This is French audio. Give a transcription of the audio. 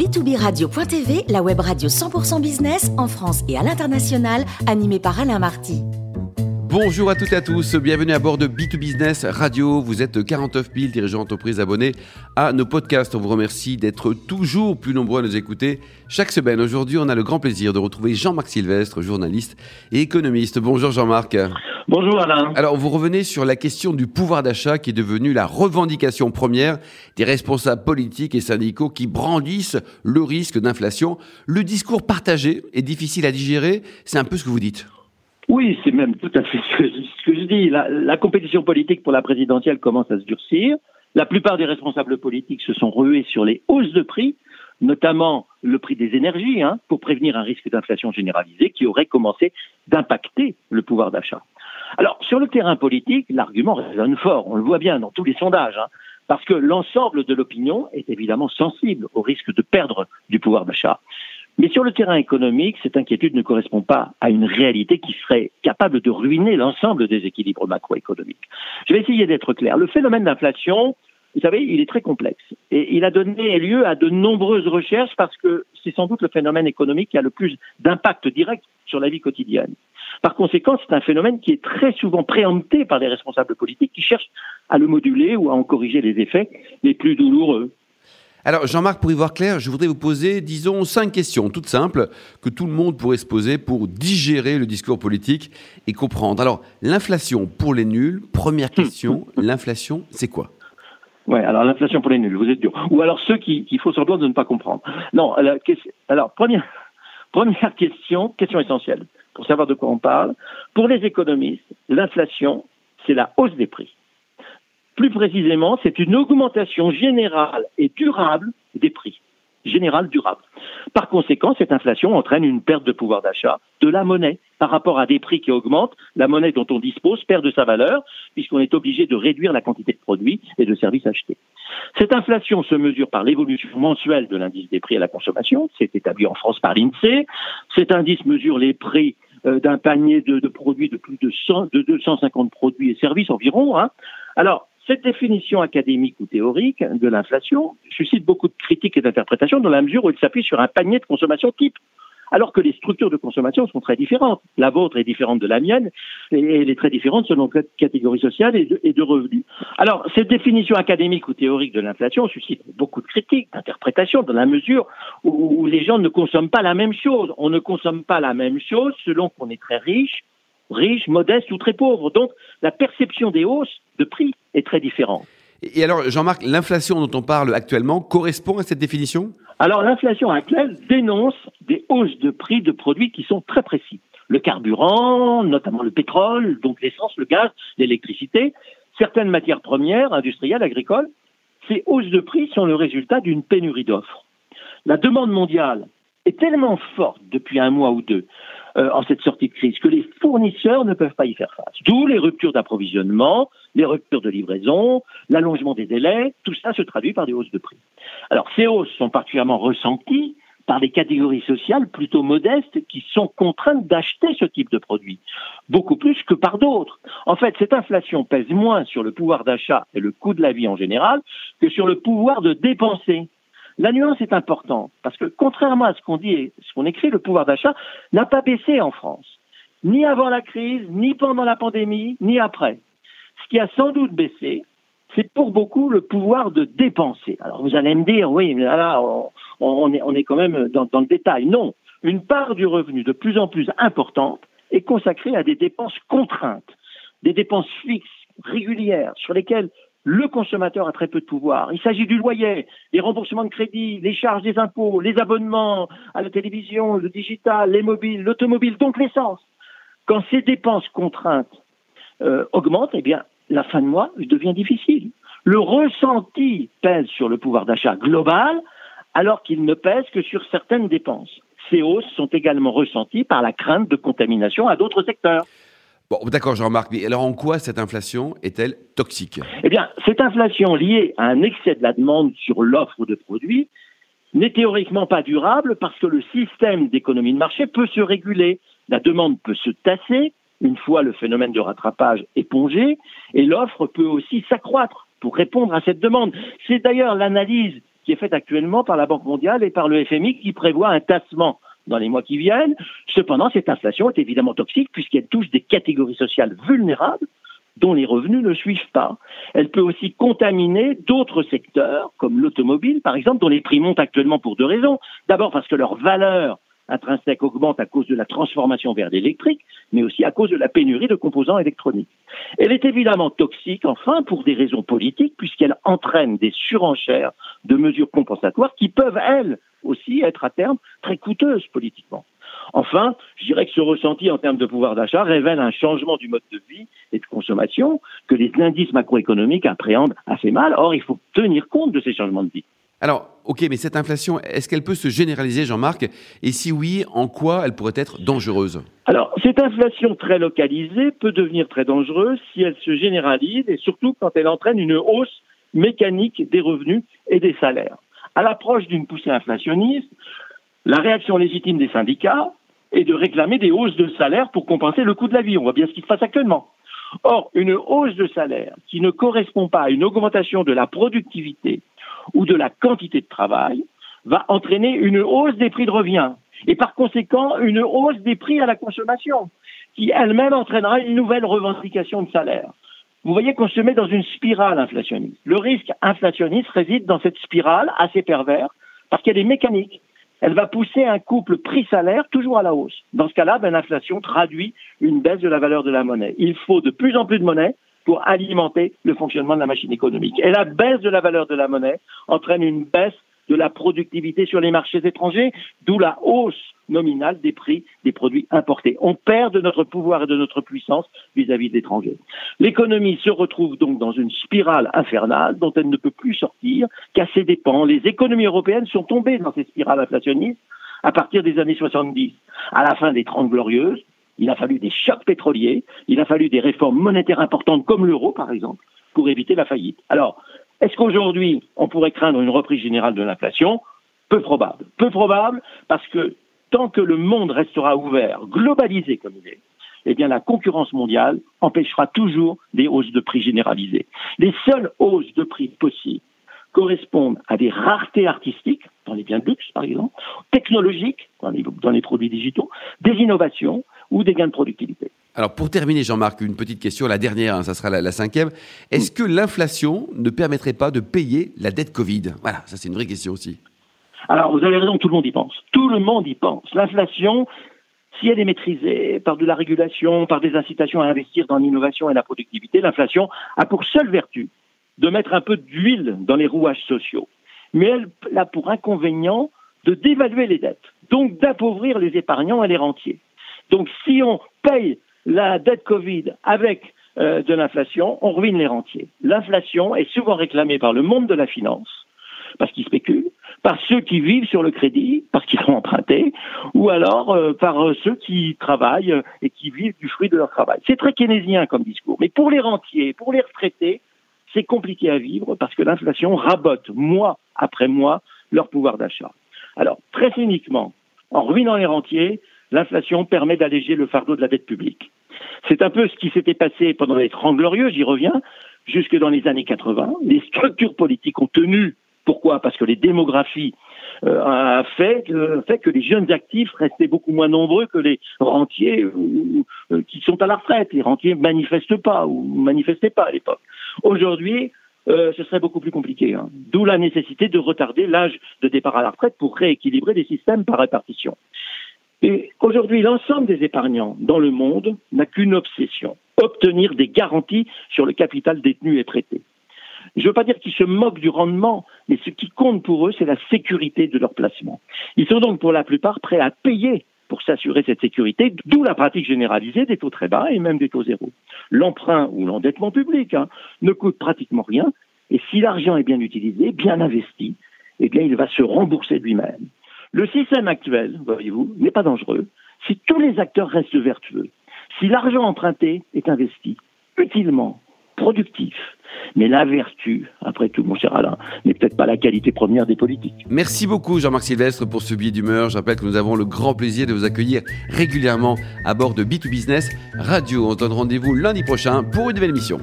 b2b-radio.tv, la web radio 100% business en France et à l'international, animée par Alain Marty. Bonjour à toutes et à tous, bienvenue à bord de B2Business Radio. Vous êtes 49 000 dirigeants d'entreprise abonnés à nos podcasts. On vous remercie d'être toujours plus nombreux à nous écouter chaque semaine. Aujourd'hui, on a le grand plaisir de retrouver Jean-Marc Sylvestre, journaliste et économiste. Bonjour Jean-Marc. Bonjour Alain. Alors, vous revenez sur la question du pouvoir d'achat qui est devenue la revendication première des responsables politiques et syndicaux qui brandissent le risque d'inflation. Le discours partagé est difficile à digérer, c'est un peu ce que vous dites. Oui, c'est même tout à fait ce que je, dis. La, compétition politique pour la présidentielle commence à se durcir. La plupart des responsables politiques se sont rués sur les hausses de prix, notamment le prix des énergies, hein, pour prévenir un risque d'inflation généralisée qui aurait commencé d'impacter le pouvoir d'achat. Alors, sur le terrain politique, l'argument résonne fort, on le voit bien dans tous les sondages, hein, parce que l'ensemble de l'opinion est évidemment sensible au risque de perdre du pouvoir d'achat. Mais sur le terrain économique, cette inquiétude ne correspond pas à une réalité qui serait capable de ruiner l'ensemble des équilibres macroéconomiques. Je vais essayer d'être clair. Le phénomène d'inflation, vous savez, il est très complexe. Et il a donné lieu à de nombreuses recherches parce que c'est sans doute le phénomène économique qui a le plus d'impact direct sur la vie quotidienne. Par conséquent, c'est un phénomène qui est très souvent préempté par des responsables politiques qui cherchent à le moduler ou à en corriger les effets les plus douloureux. Alors Jean-Marc, pour y voir clair, je voudrais vous poser, disons, cinq questions toutes simples que tout le monde pourrait se poser pour digérer le discours politique et comprendre. Alors, l'inflation pour les nuls, première question, l'inflation, c'est quoi? Oui, alors l'inflation pour les nuls, vous êtes dur. Ou alors ceux qui, qui font semblant de ne pas comprendre. Non, alors, première, première question, question essentielle, pour savoir de quoi on parle. Pour les économistes, l'inflation, c'est la hausse des prix. Plus précisément, c'est une augmentation générale et durable des prix. Générale durable. Par conséquent, cette inflation entraîne une perte de pouvoir d'achat de la monnaie par rapport à des prix qui augmentent. La monnaie dont on dispose perd de sa valeur puisqu'on est obligé de réduire la quantité de produits et de services achetés. Cette inflation se mesure par l'évolution mensuelle de l'indice des prix à la consommation. C'est établi en France par l'INSEE. Cet indice mesure les prix d'un panier de, produits de plus de, 100, de 250 produits et services environ. Hein. Alors, cette définition académique ou théorique de l'inflation suscite beaucoup de critiques et d'interprétations dans la mesure où elle s'appuie sur un panier de consommation type. Alors que les structures de consommation sont très différentes. La vôtre est différente de la mienne et elle est très différente selon catégorie sociale et de, revenus. Alors, cette définition académique ou théorique de l'inflation suscite beaucoup de critiques, d'interprétations dans la mesure où les gens ne consomment pas la même chose. On ne consomme pas la même chose selon qu'on est très riche, riche, modeste ou très pauvre. Donc, la perception des hausses de prix est très différente. Et alors, Jean-Marc, l'inflation dont on parle actuellement correspond à cette définition? Alors, l'inflation actuelle dénonce des hausses de prix de produits qui sont très précis. Le carburant, notamment le pétrole, donc l'essence, le gaz, l'électricité, certaines matières premières, industrielles, agricoles. Ces hausses de prix sont le résultat d'une pénurie d'offres. La demande mondiale est tellement forte depuis un mois ou deux euh, en cette sortie de crise que les fournisseurs ne peuvent pas y faire face. D'où les ruptures d'approvisionnement, les ruptures de livraison, l'allongement des délais, tout ça se traduit par des hausses de prix. Alors ces hausses sont particulièrement ressenties par des catégories sociales plutôt modestes qui sont contraintes d'acheter ce type de produit, beaucoup plus que par d'autres. En fait, cette inflation pèse moins sur le pouvoir d'achat et le coût de la vie en général que sur le pouvoir de dépenser. La nuance est importante parce que contrairement à ce qu'on dit et ce qu'on écrit, le pouvoir d'achat n'a pas baissé en France, ni avant la crise, ni pendant la pandémie, ni après. Qui a sans doute baissé, c'est pour beaucoup le pouvoir de dépenser. Alors vous allez me dire, oui, mais là, on, est, on est quand même dans, le détail. Non, une part du revenu de plus en plus importante est consacrée à des dépenses contraintes, des dépenses fixes, régulières, sur lesquelles le consommateur a très peu de pouvoir. Il s'agit du loyer, des remboursements de crédit, les charges des impôts, les abonnements à la télévision, le digital, les mobiles, l'automobile, donc l'essence. Quand ces dépenses contraintes euh, augmentent, eh bien, la fin de mois devient difficile. Le ressenti pèse sur le pouvoir d'achat global, alors qu'il ne pèse que sur certaines dépenses. Ces hausses sont également ressenties par la crainte de contamination à d'autres secteurs. Bon, d'accord, Jean-Marc, mais alors en quoi cette inflation est-elle toxique? Eh bien, cette inflation liée à un excès de la demande sur l'offre de produits n'est théoriquement pas durable parce que le système d'économie de marché peut se réguler. La demande peut se tasser une fois le phénomène de rattrapage épongé et l'offre peut aussi s'accroître pour répondre à cette demande. C'est d'ailleurs l'analyse qui est faite actuellement par la Banque mondiale et par le FMI qui prévoit un tassement dans les mois qui viennent. Cependant, cette inflation est évidemment toxique puisqu'elle touche des catégories sociales vulnérables dont les revenus ne suivent pas. Elle peut aussi contaminer d'autres secteurs, comme l'automobile, par exemple, dont les prix montent actuellement pour deux raisons. D'abord parce que leur valeur intrinsèque augmente à cause de la transformation vers l'électrique, mais aussi à cause de la pénurie de composants électroniques. Elle est évidemment toxique, enfin, pour des raisons politiques, puisqu'elle entraîne des surenchères de mesures compensatoires qui peuvent, elles aussi, être à terme très coûteuses politiquement. Enfin, je dirais que ce ressenti en termes de pouvoir d'achat révèle un changement du mode de vie et de consommation que les indices macroéconomiques appréhendent assez mal. Or, il faut tenir compte de ces changements de vie. Alors, ok, mais cette inflation, est-ce qu'elle peut se généraliser, Jean-Marc? Et si oui, en quoi elle pourrait être dangereuse? Alors, cette inflation très localisée peut devenir très dangereuse si elle se généralise et surtout quand elle entraîne une hausse mécanique des revenus et des salaires. À l'approche d'une poussée inflationniste, la réaction légitime des syndicats est de réclamer des hausses de salaire pour compenser le coût de la vie. On voit bien ce qui se passe actuellement. Or, une hausse de salaire qui ne correspond pas à une augmentation de la productivité ou de la quantité de travail va entraîner une hausse des prix de revient et par conséquent une hausse des prix à la consommation qui elle-même entraînera une nouvelle revendication de salaire. Vous voyez qu'on se met dans une spirale inflationniste. Le risque inflationniste réside dans cette spirale assez perverse parce qu'elle est mécanique. Elle va pousser un couple prix-salaire toujours à la hausse. Dans ce cas-là, ben, l'inflation traduit une baisse de la valeur de la monnaie. Il faut de plus en plus de monnaie pour alimenter le fonctionnement de la machine économique. Et la baisse de la valeur de la monnaie entraîne une baisse de la productivité sur les marchés étrangers, d'où la hausse nominale des prix des produits importés. On perd de notre pouvoir et de notre puissance vis-à-vis -vis d'étrangers. L'économie se retrouve donc dans une spirale infernale dont elle ne peut plus sortir qu'à ses dépens. Les économies européennes sont tombées dans ces spirales inflationnistes à partir des années 70. À la fin des Trente Glorieuses, il a fallu des chocs pétroliers, il a fallu des réformes monétaires importantes comme l'euro, par exemple, pour éviter la faillite. Alors, est-ce qu'aujourd'hui, on pourrait craindre une reprise générale de l'inflation? Peu probable. Peu probable parce que tant que le monde restera ouvert, globalisé comme il est, eh bien la concurrence mondiale empêchera toujours des hausses de prix généralisées. Les seules hausses de prix possibles correspondent à des raretés artistiques, dans les biens de luxe par exemple, technologiques, dans les, dans les produits digitaux, des innovations ou des gains de productivité. Alors pour terminer, Jean-Marc, une petite question, la dernière, hein, ça sera la, cinquième. Est-ce que l'inflation ne permettrait pas de payer la dette Covid? Voilà, ça c'est une vraie question aussi. Alors vous avez raison, tout le monde y pense. Tout le monde y pense. L'inflation, si elle est maîtrisée par de la régulation, par des incitations à investir dans l'innovation et la productivité, l'inflation a pour seule vertu de mettre un peu d'huile dans les rouages sociaux. Mais elle a pour inconvénient de dévaluer les dettes, donc d'appauvrir les épargnants et les rentiers. Donc si on paye la dette Covid avec euh, de l'inflation, on ruine les rentiers. L'inflation est souvent réclamée par le monde de la finance, parce qu'ils spéculent, par ceux qui vivent sur le crédit, parce qu'ils sont empruntés, ou alors euh, par euh, ceux qui travaillent et qui vivent du fruit de leur travail. C'est très keynésien comme discours. Mais pour les rentiers, pour les retraités, c'est compliqué à vivre parce que l'inflation rabote mois après mois leur pouvoir d'achat. Alors, très cyniquement, en ruinant les rentiers, l'inflation permet d'alléger le fardeau de la dette publique. C'est un peu ce qui s'était passé pendant les Trente Glorieux, j'y reviens, jusque dans les années 80. Les structures politiques ont tenu. Pourquoi? Parce que les démographies euh, a fait que, fait que les jeunes actifs restaient beaucoup moins nombreux que les rentiers euh, qui sont à la retraite. Les rentiers manifestent pas ou manifestaient pas à l'époque. Aujourd'hui, euh, ce serait beaucoup plus compliqué. Hein. D'où la nécessité de retarder l'âge de départ à la retraite pour rééquilibrer les systèmes par répartition. Et aujourd'hui, l'ensemble des épargnants dans le monde n'a qu'une obsession, obtenir des garanties sur le capital détenu et prêté. Je ne veux pas dire qu'ils se moquent du rendement, mais ce qui compte pour eux, c'est la sécurité de leur placement. Ils sont donc pour la plupart prêts à payer pour s'assurer cette sécurité, d'où la pratique généralisée des taux très bas et même des taux zéro. L'emprunt ou l'endettement public hein, ne coûte pratiquement rien, et si l'argent est bien utilisé, bien investi, eh bien il va se rembourser lui-même. Le système actuel, voyez-vous, n'est pas dangereux si tous les acteurs restent vertueux, si l'argent emprunté est investi utilement, productif. Mais la vertu, après tout, mon cher Alain, n'est peut-être pas la qualité première des politiques. Merci beaucoup, Jean-Marc Sylvestre, pour ce billet d'humeur. Je rappelle que nous avons le grand plaisir de vous accueillir régulièrement à bord de B2Business Radio. On se donne rendez-vous lundi prochain pour une nouvelle émission.